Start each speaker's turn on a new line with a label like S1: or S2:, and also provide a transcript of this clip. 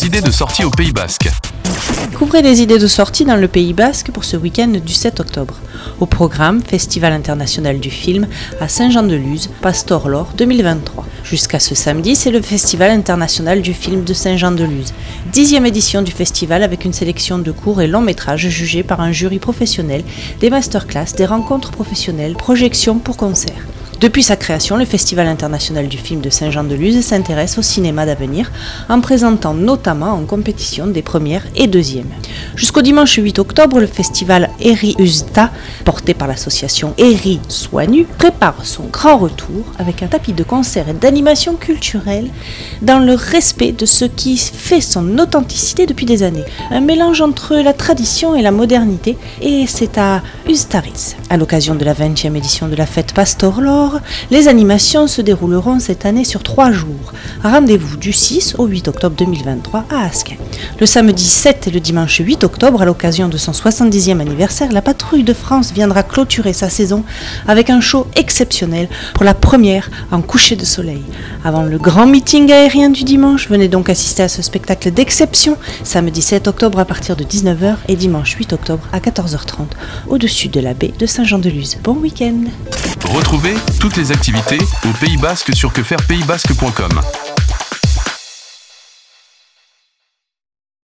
S1: idées de sortie au Pays Basque.
S2: Couvrez les idées de sortie dans le Pays Basque pour ce week-end du 7 octobre. Au programme, Festival international du film à Saint-Jean-de-Luz, Pastor Lore 2023. Jusqu'à ce samedi, c'est le Festival international du film de Saint-Jean-de-Luz. Dixième édition du festival avec une sélection de courts et longs métrages jugés par un jury professionnel, des masterclass, des rencontres professionnelles, projections pour concerts. Depuis sa création, le Festival international du film de Saint-Jean-de-Luz s'intéresse au cinéma d'avenir en présentant notamment en compétition des premières et deuxièmes. Jusqu'au dimanche 8 octobre, le festival Eri Usta, porté par l'association Eri Soignu, prépare son grand retour avec un tapis de concerts et d'animation culturelle dans le respect de ce qui fait son authenticité depuis des années. Un mélange entre la tradition et la modernité, et c'est à Ustaritz. À l'occasion de la 20e édition de la fête Pastor Lore, les animations se dérouleront cette année sur trois jours. Rendez-vous du 6 au 8 octobre 2023 à Asquin. Le samedi 7 et le dimanche 8 octobre, à l'occasion de son 70e anniversaire, la Patrouille de France viendra clôturer sa saison avec un show exceptionnel pour la première en coucher de soleil. Avant le grand meeting aérien du dimanche, venez donc assister à ce spectacle d'exception samedi 7 octobre à partir de 19h et dimanche 8 octobre à 14h30 au-dessus de la baie de Saint-Jean-de-Luz. Bon week-end
S1: Retrouvez toutes les activités au Pays Basque sur quefairepaysbasque.com.